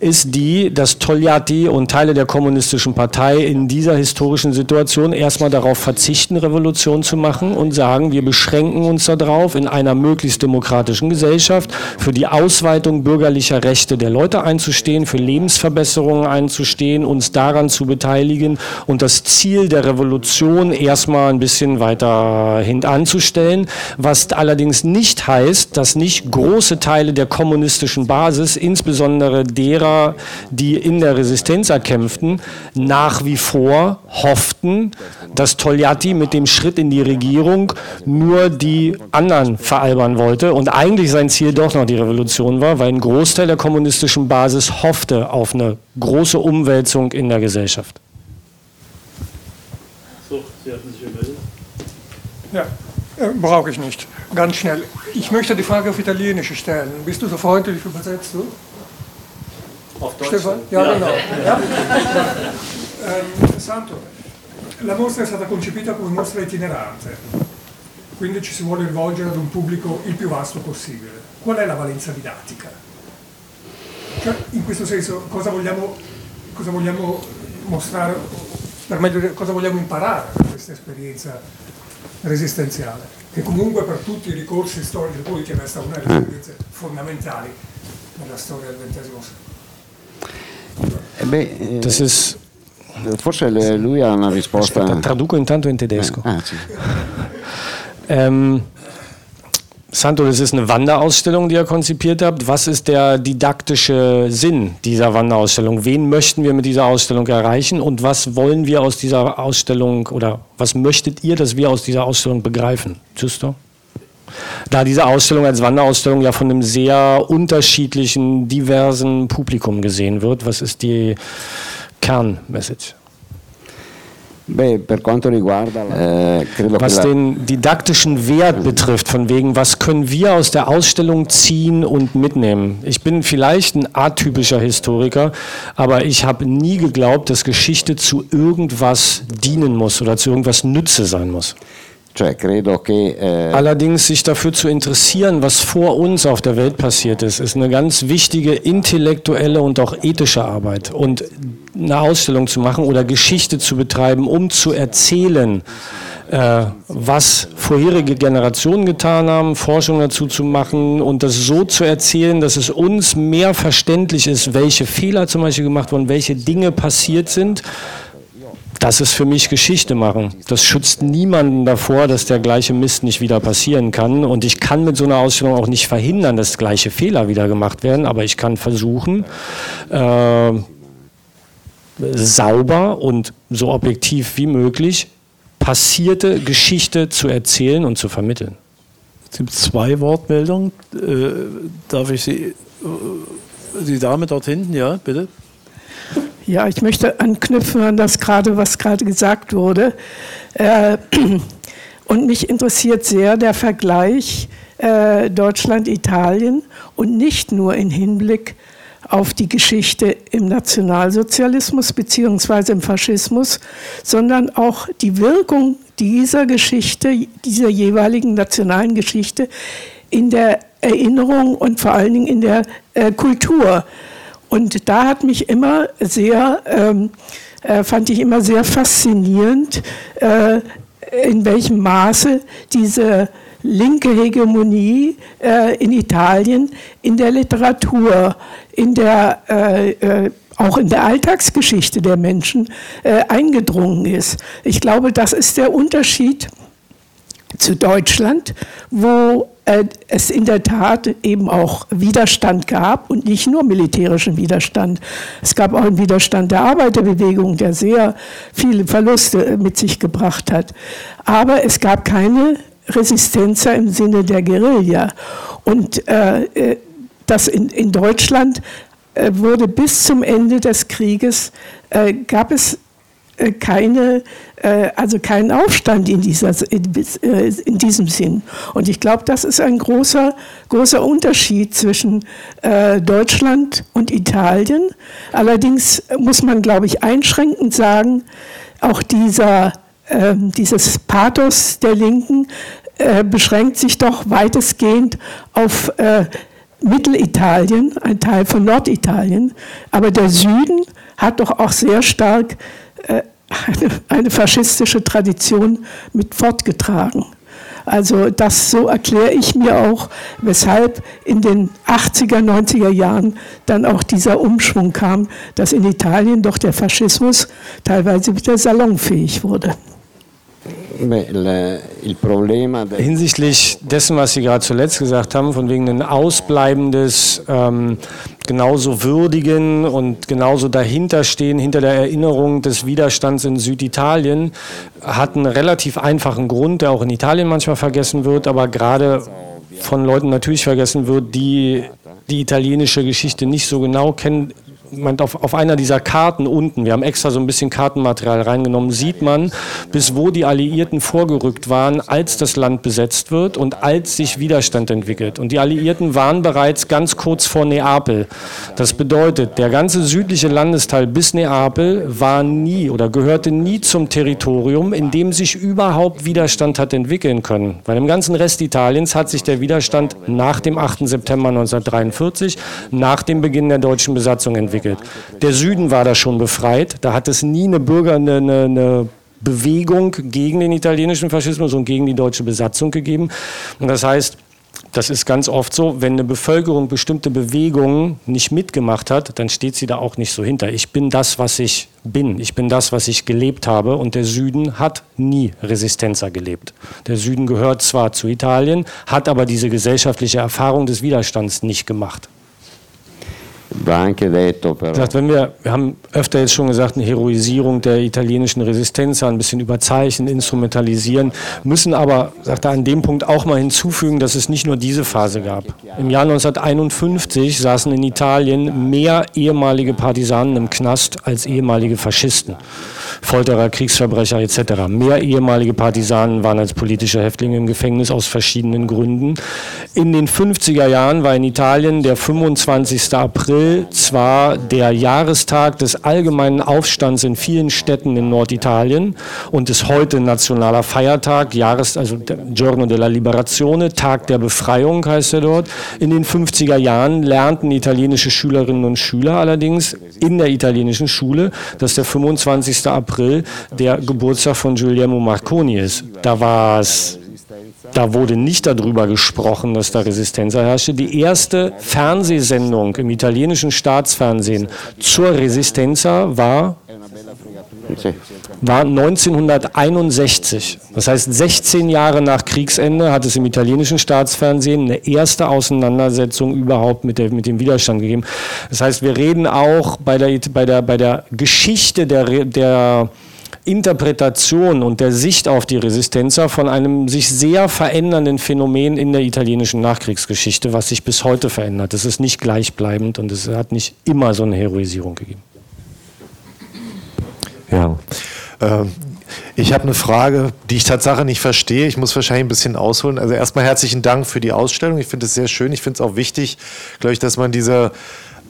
ist die, dass Togliatti und Teile der kommunistischen Partei in dieser historischen Situation erstmal darauf verzichten, Revolution zu machen und sagen, wir beschränken uns darauf, in einer möglichst demokratischen Gesellschaft für die Ausweitung bürgerlicher Rechte der Leute einzustehen, für Lebensverbesserungen einzustehen, uns daran zu beteiligen und das Ziel der Revolution erstmal ein bisschen weiter hintanzustellen, was allerdings nicht heißt, dass nicht große Teile der kommunistischen Basis, insbesondere derer, die in der Resistenz erkämpften, nach wie vor hofften, dass Togliatti mit dem Schritt in die Regierung nur die anderen veralbern wollte und eigentlich sein Ziel doch noch die Revolution war, weil ein Großteil der kommunistischen Basis hoffte auf eine große Umwälzung in der Gesellschaft. Sie hatten sich gemeldet. Ja, äh, brauche ich nicht. Ganz schnell. Ich möchte die Frage auf Italienisch stellen. Bist du so freundlich, übersetzt du? Auf Deutsch? Stefan? Ja, ja. genau. Ja? ähm, Santo, la mostra è stata concepita come mostra itinerante, quindi ci si vuole rivolgere ad un pubblico il più vasto possibile. Qual è la valenza didattica? Cioè, in questo senso, cosa vogliamo, cosa vogliamo mostrare per meglio cosa vogliamo imparare da questa esperienza resistenziale, che comunque per tutti i ricorsi storici politici resta una delle esperienze fondamentali nella storia del XX secolo. Eh beh, eh, forse lui ha una risposta. Aspetta, traduco intanto in tedesco. Eh, ah, sì. ähm, Santo, das ist eine Wanderausstellung, die ihr konzipiert habt. Was ist der didaktische Sinn dieser Wanderausstellung? Wen möchten wir mit dieser Ausstellung erreichen und was wollen wir aus dieser Ausstellung oder was möchtet ihr, dass wir aus dieser Ausstellung begreifen? Justo? Da diese Ausstellung als Wanderausstellung ja von einem sehr unterschiedlichen, diversen Publikum gesehen wird, was ist die Kernmessage? Beh, per quanto riguarda, äh, was den didaktischen Wert betrifft, von wegen, was können wir aus der Ausstellung ziehen und mitnehmen? Ich bin vielleicht ein atypischer Historiker, aber ich habe nie geglaubt, dass Geschichte zu irgendwas dienen muss oder zu irgendwas Nütze sein muss. Eh, Allerdings sich dafür zu interessieren, was vor uns auf der Welt passiert ist, ist eine ganz wichtige intellektuelle und auch ethische Arbeit. Und eine Ausstellung zu machen oder Geschichte zu betreiben, um zu erzählen, äh, was vorherige Generationen getan haben, Forschung dazu zu machen und das so zu erzählen, dass es uns mehr verständlich ist, welche Fehler zum Beispiel gemacht wurden, welche Dinge passiert sind das ist für mich Geschichte machen. Das schützt niemanden davor, dass der gleiche Mist nicht wieder passieren kann. Und ich kann mit so einer Ausstellung auch nicht verhindern, dass gleiche Fehler wieder gemacht werden. Aber ich kann versuchen, äh, sauber und so objektiv wie möglich passierte Geschichte zu erzählen und zu vermitteln. Es gibt zwei Wortmeldungen. Äh, darf ich Sie, äh, die Dame dort hinten, ja, bitte? Ja, ich möchte anknüpfen an das gerade, was gerade gesagt wurde. Äh, und mich interessiert sehr der Vergleich äh, Deutschland-Italien und nicht nur im Hinblick auf die Geschichte im Nationalsozialismus bzw. im Faschismus, sondern auch die Wirkung dieser Geschichte, dieser jeweiligen nationalen Geschichte in der Erinnerung und vor allen Dingen in der äh, Kultur. Und da hat mich immer sehr, ähm, äh, fand ich immer sehr faszinierend, äh, in welchem Maße diese linke Hegemonie äh, in Italien in der Literatur, in der äh, äh, auch in der Alltagsgeschichte der Menschen äh, eingedrungen ist. Ich glaube, das ist der Unterschied zu Deutschland, wo es in der Tat eben auch Widerstand gab und nicht nur militärischen Widerstand. Es gab auch einen Widerstand der Arbeiterbewegung, der sehr viele Verluste mit sich gebracht hat. Aber es gab keine Resistenz im Sinne der Guerilla. Und äh, äh, das in, in Deutschland äh, wurde bis zum Ende des Krieges, äh, gab es äh, keine, äh, also keinen Aufstand in, dieser, äh, in diesem Sinn. Und ich glaube, das ist ein großer, großer Unterschied zwischen Deutschland und Italien. Allerdings muss man, glaube ich, einschränkend sagen, auch dieser, ähm, dieses Pathos der Linken beschränkt sich doch weitestgehend auf Mittelitalien, ein Teil von Norditalien. Aber der Süden hat doch auch sehr stark äh, eine, eine faschistische Tradition mit fortgetragen. Also das so erkläre ich mir auch, weshalb in den 80er, 90er Jahren dann auch dieser Umschwung kam, dass in Italien doch der Faschismus teilweise wieder salonfähig wurde. Hinsichtlich dessen, was Sie gerade zuletzt gesagt haben, von wegen ein ausbleibendes, ähm, genauso würdigen und genauso dahinterstehen, hinter der Erinnerung des Widerstands in Süditalien, hat einen relativ einfachen Grund, der auch in Italien manchmal vergessen wird, aber gerade von Leuten natürlich vergessen wird, die die italienische Geschichte nicht so genau kennen man auf, auf einer dieser Karten unten, wir haben extra so ein bisschen Kartenmaterial reingenommen, sieht man, bis wo die Alliierten vorgerückt waren, als das Land besetzt wird und als sich Widerstand entwickelt. Und die Alliierten waren bereits ganz kurz vor Neapel. Das bedeutet, der ganze südliche Landesteil bis Neapel war nie oder gehörte nie zum Territorium, in dem sich überhaupt Widerstand hat entwickeln können. Weil im ganzen Rest Italiens hat sich der Widerstand nach dem 8. September 1943, nach dem Beginn der deutschen Besatzung entwickelt entwickelt. Der Süden war da schon befreit. Da hat es nie eine Bürger, eine, eine, Bewegung gegen den italienischen Faschismus und gegen die deutsche Besatzung gegeben. Und das heißt, das ist ganz oft so, wenn eine Bevölkerung bestimmte Bewegungen nicht mitgemacht hat, dann steht sie da auch nicht so hinter. Ich bin das, was ich bin. Ich bin das, was ich gelebt habe. Und der Süden hat nie Resistenza gelebt. Der Süden gehört zwar zu Italien, hat aber diese gesellschaftliche Erfahrung des Widerstands nicht gemacht. Gesagt, wenn wir, wir haben öfter jetzt schon gesagt, eine Heroisierung der italienischen Resistenz, ein bisschen überzeichnen, instrumentalisieren, müssen aber, sagt er, an dem Punkt auch mal hinzufügen, dass es nicht nur diese Phase gab. Im Jahr 1951 saßen in Italien mehr ehemalige Partisanen im Knast als ehemalige Faschisten. Folterer, Kriegsverbrecher etc. Mehr ehemalige Partisanen waren als politische Häftlinge im Gefängnis aus verschiedenen Gründen. In den 50er Jahren war in Italien der 25. April zwar der Jahrestag des allgemeinen Aufstands in vielen Städten in Norditalien und ist heute nationaler Feiertag, Jahres, also Giorno della Liberazione, Tag der Befreiung heißt er dort. In den 50er Jahren lernten italienische Schülerinnen und Schüler allerdings in der italienischen Schule, dass der 25. April April der Geburtstag von Giuliano Marconi ist. Da war es da wurde nicht darüber gesprochen, dass da Resistenz herrschte. Die erste Fernsehsendung im italienischen Staatsfernsehen zur Resistenza war, war 1961. Das heißt, 16 Jahre nach Kriegsende hat es im italienischen Staatsfernsehen eine erste Auseinandersetzung überhaupt mit, der, mit dem Widerstand gegeben. Das heißt, wir reden auch bei der, bei der, bei der Geschichte der, der Interpretation und der Sicht auf die Resistenza von einem sich sehr verändernden Phänomen in der italienischen Nachkriegsgeschichte, was sich bis heute verändert. Es ist nicht gleichbleibend und es hat nicht immer so eine Heroisierung gegeben. Ja. Ähm, ich habe eine Frage, die ich tatsächlich nicht verstehe. Ich muss wahrscheinlich ein bisschen ausholen. Also erstmal herzlichen Dank für die Ausstellung. Ich finde es sehr schön. Ich finde es auch wichtig, glaube ich, dass man diese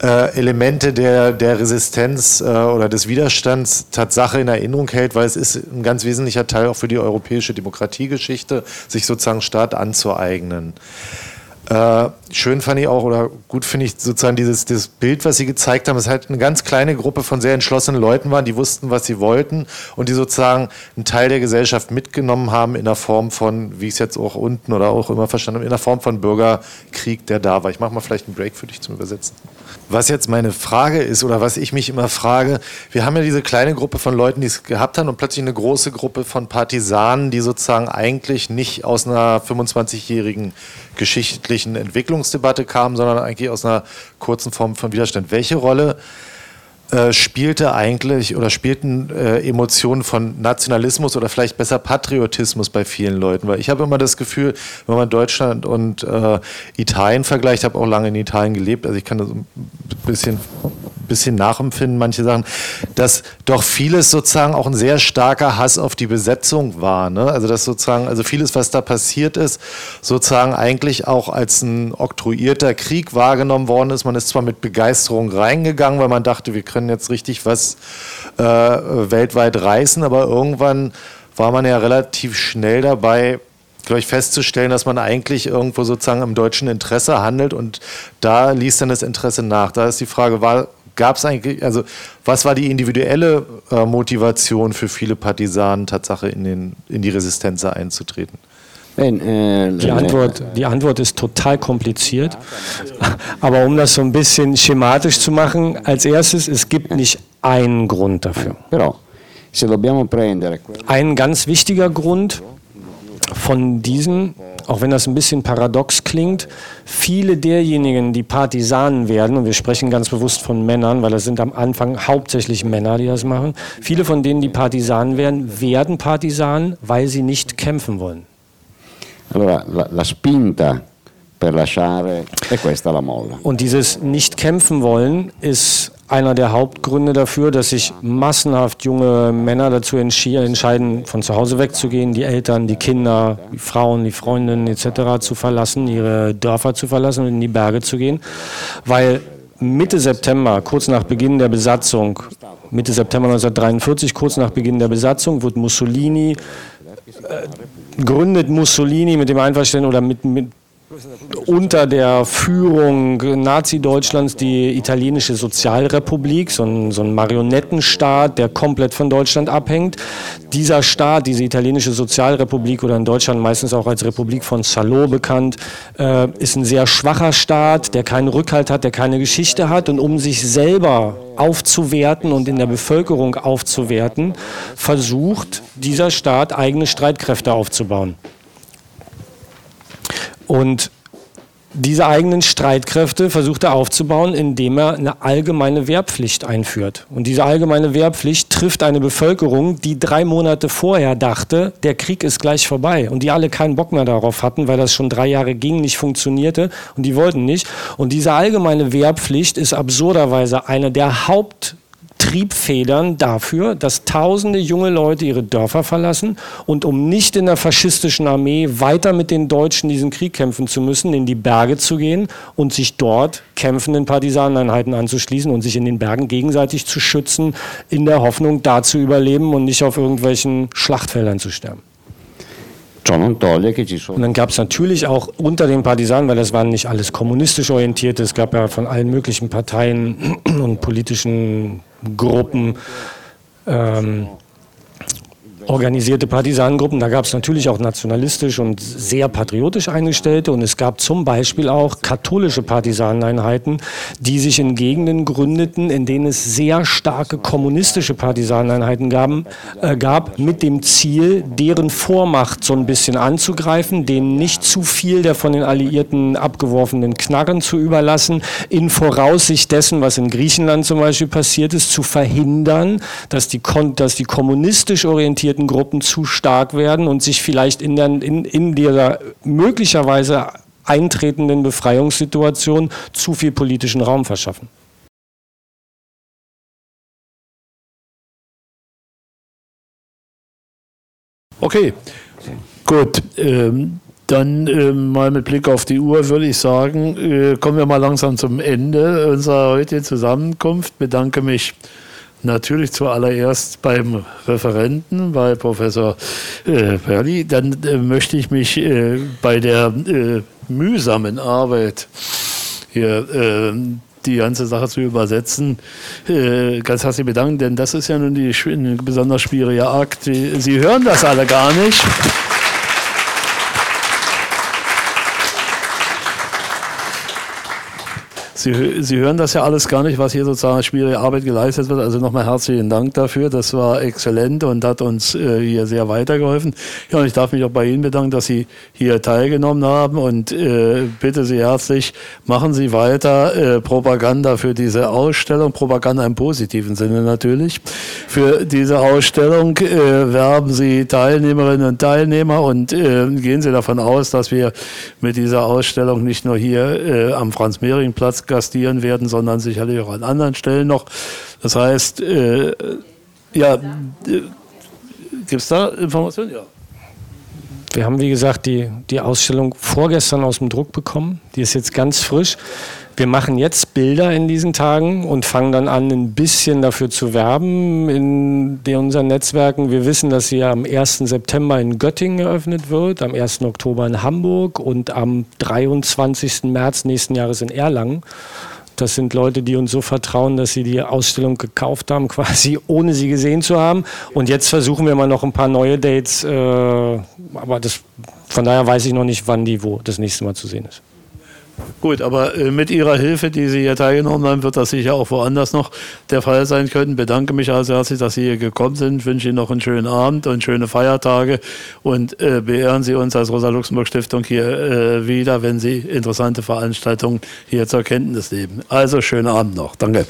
äh, Elemente der, der Resistenz äh, oder des Widerstands Tatsache in Erinnerung hält, weil es ist ein ganz wesentlicher Teil auch für die europäische Demokratiegeschichte, sich sozusagen Staat anzueignen. Äh, schön fand ich auch, oder gut finde ich sozusagen dieses, dieses Bild, was Sie gezeigt haben, es halt eine ganz kleine Gruppe von sehr entschlossenen Leuten waren, die wussten, was sie wollten und die sozusagen einen Teil der Gesellschaft mitgenommen haben in der Form von, wie ich es jetzt auch unten oder auch immer verstanden habe, in der Form von Bürgerkrieg, der da war. Ich mache mal vielleicht einen Break für dich zum Übersetzen. Was jetzt meine Frage ist oder was ich mich immer frage, wir haben ja diese kleine Gruppe von Leuten, die es gehabt haben und plötzlich eine große Gruppe von Partisanen, die sozusagen eigentlich nicht aus einer 25-jährigen geschichtlichen Entwicklungsdebatte kamen, sondern eigentlich aus einer kurzen Form von Widerstand. Welche Rolle äh, spielte eigentlich oder spielten äh, Emotionen von Nationalismus oder vielleicht besser Patriotismus bei vielen Leuten? Weil ich habe immer das Gefühl, wenn man Deutschland und äh, Italien vergleicht, ich habe auch lange in Italien gelebt, also ich kann das ein bisschen bisschen nachempfinden, manche sagen, dass doch vieles sozusagen auch ein sehr starker Hass auf die Besetzung war. Ne? Also dass sozusagen, also vieles, was da passiert ist, sozusagen eigentlich auch als ein oktroyierter Krieg wahrgenommen worden ist. Man ist zwar mit Begeisterung reingegangen, weil man dachte, wir können jetzt richtig was äh, weltweit reißen, aber irgendwann war man ja relativ schnell dabei, glaube ich, festzustellen, dass man eigentlich irgendwo sozusagen im deutschen Interesse handelt und da ließ dann das Interesse nach. Da ist die Frage, war, gab es eigentlich, also was war die individuelle äh, Motivation für viele Partisanen, Tatsache in, den, in die Resistenz einzutreten? Äh, die Antwort, die Antwort ist total kompliziert. Aber um das so ein bisschen schematisch zu machen, als erstes, es gibt nicht einen Grund dafür. Ein ganz wichtiger Grund von diesen auch wenn das ein bisschen paradox klingt, viele derjenigen, die Partisanen werden, und wir sprechen ganz bewusst von Männern, weil das sind am Anfang hauptsächlich Männer, die das machen, viele von denen, die Partisanen werden, werden Partisanen, weil sie nicht kämpfen wollen. Allora, la, la spinta per lasciare è questa la molla. Und dieses nicht kämpfen wollen ist einer der Hauptgründe dafür, dass sich massenhaft junge Männer dazu entscheiden, von zu Hause wegzugehen, die Eltern, die Kinder, die Frauen, die Freundinnen etc. zu verlassen, ihre Dörfer zu verlassen und in die Berge zu gehen, weil Mitte September, kurz nach Beginn der Besatzung, Mitte September 1943, kurz nach Beginn der Besatzung, wird Mussolini, äh, gründet Mussolini mit dem Einverständnis oder mit, mit unter der Führung Nazi-Deutschlands die italienische Sozialrepublik, so ein, so ein, Marionettenstaat, der komplett von Deutschland abhängt. Dieser Staat, diese italienische Sozialrepublik oder in Deutschland meistens auch als Republik von Salo bekannt, äh, ist ein sehr schwacher Staat, der keinen Rückhalt hat, der keine Geschichte hat und um sich selber aufzuwerten und in der Bevölkerung aufzuwerten, versucht dieser Staat eigene Streitkräfte aufzubauen. Und diese eigenen Streitkräfte versucht er aufzubauen, indem er eine allgemeine Wehrpflicht einführt. Und diese allgemeine Wehrpflicht trifft eine Bevölkerung, die drei Monate vorher dachte, der Krieg ist gleich vorbei. Und die alle keinen Bock mehr darauf hatten, weil das schon drei Jahre ging, nicht funktionierte und die wollten nicht. Und diese allgemeine Wehrpflicht ist absurderweise eine der Haupt Triebfedern dafür, dass tausende junge Leute ihre Dörfer verlassen und um nicht in der faschistischen Armee weiter mit den Deutschen diesen Krieg kämpfen zu müssen, in die Berge zu gehen und sich dort kämpfenden Partisaneneinheiten anzuschließen und sich in den Bergen gegenseitig zu schützen, in der Hoffnung, da zu überleben und nicht auf irgendwelchen Schlachtfeldern zu sterben. Und dann gab es natürlich auch unter den Partisanen, weil das waren nicht alles kommunistisch orientierte, es gab ja von allen möglichen Parteien und politischen Gruppen, ähm, organisierte Partisanengruppen. Da gab es natürlich auch nationalistisch und sehr patriotisch eingestellte und es gab zum Beispiel auch katholische Partisaneneinheiten, die sich in Gegenden gründeten, in denen es sehr starke kommunistische Partisaneneinheiten gaben, äh, gab, mit dem Ziel, deren Vormacht so ein bisschen anzugreifen, denen nicht zu viel der von den Alliierten abgeworfenen Knarren zu überlassen, in Voraussicht dessen, was in Griechenland zum Beispiel passiert ist, zu verhindern, dass die, dass die kommunistisch orientierten organisierten Gruppen zu stark werden und sich vielleicht in, der, in, in dieser möglicherweise eintretenden Befreiungssituation zu viel politischen Raum verschaffen. Okay, gut. Ähm, dann äh, mal mit Blick auf die Uhr würde ich sagen, äh, kommen wir mal langsam zum Ende unserer heutigen Zusammenkunft. Bedanke mich Natürlich zuallererst beim Referenten, bei Professor äh, Perli. Dann äh, möchte ich mich äh, bei der äh, mühsamen Arbeit hier äh, die ganze Sache zu übersetzen, äh, ganz herzlich bedanken, denn das ist ja nun die, ein besonders schwierige Akt. Sie hören das alle gar nicht. Sie, Sie hören das ja alles gar nicht, was hier sozusagen schwierige Arbeit geleistet wird. Also nochmal herzlichen Dank dafür. Das war exzellent und hat uns äh, hier sehr weitergeholfen. Ja, und ich darf mich auch bei Ihnen bedanken, dass Sie hier teilgenommen haben und äh, bitte Sie herzlich, machen Sie weiter äh, Propaganda für diese Ausstellung. Propaganda im positiven Sinne natürlich. Für diese Ausstellung äh, werben Sie Teilnehmerinnen und Teilnehmer und äh, gehen Sie davon aus, dass wir mit dieser Ausstellung nicht nur hier äh, am Franz-Mehring-Platz gastieren werden, sondern sicherlich auch an anderen Stellen noch. Das heißt, äh, ja, äh, gibt es da Informationen? Ja. Wir haben, wie gesagt, die, die Ausstellung vorgestern aus dem Druck bekommen. Die ist jetzt ganz frisch. Wir machen jetzt Bilder in diesen Tagen und fangen dann an, ein bisschen dafür zu werben in unseren Netzwerken. Wir wissen, dass sie am 1. September in Göttingen eröffnet wird, am 1. Oktober in Hamburg und am 23. März nächsten Jahres in Erlangen. Das sind Leute, die uns so vertrauen, dass sie die Ausstellung gekauft haben, quasi ohne sie gesehen zu haben. Und jetzt versuchen wir mal noch ein paar neue Dates. Äh, aber das, von daher weiß ich noch nicht, wann die wo das nächste Mal zu sehen ist. Gut, aber äh, mit Ihrer Hilfe, die Sie hier teilgenommen haben, wird das sicher auch woanders noch der Fall sein können. Bedanke mich also herzlich, dass Sie hier gekommen sind. Wünsche Ihnen noch einen schönen Abend und schöne Feiertage und äh, beehren Sie uns als Rosa-Luxemburg-Stiftung hier äh, wieder, wenn Sie interessante Veranstaltungen hier zur Kenntnis nehmen. Also schönen Abend noch. Danke.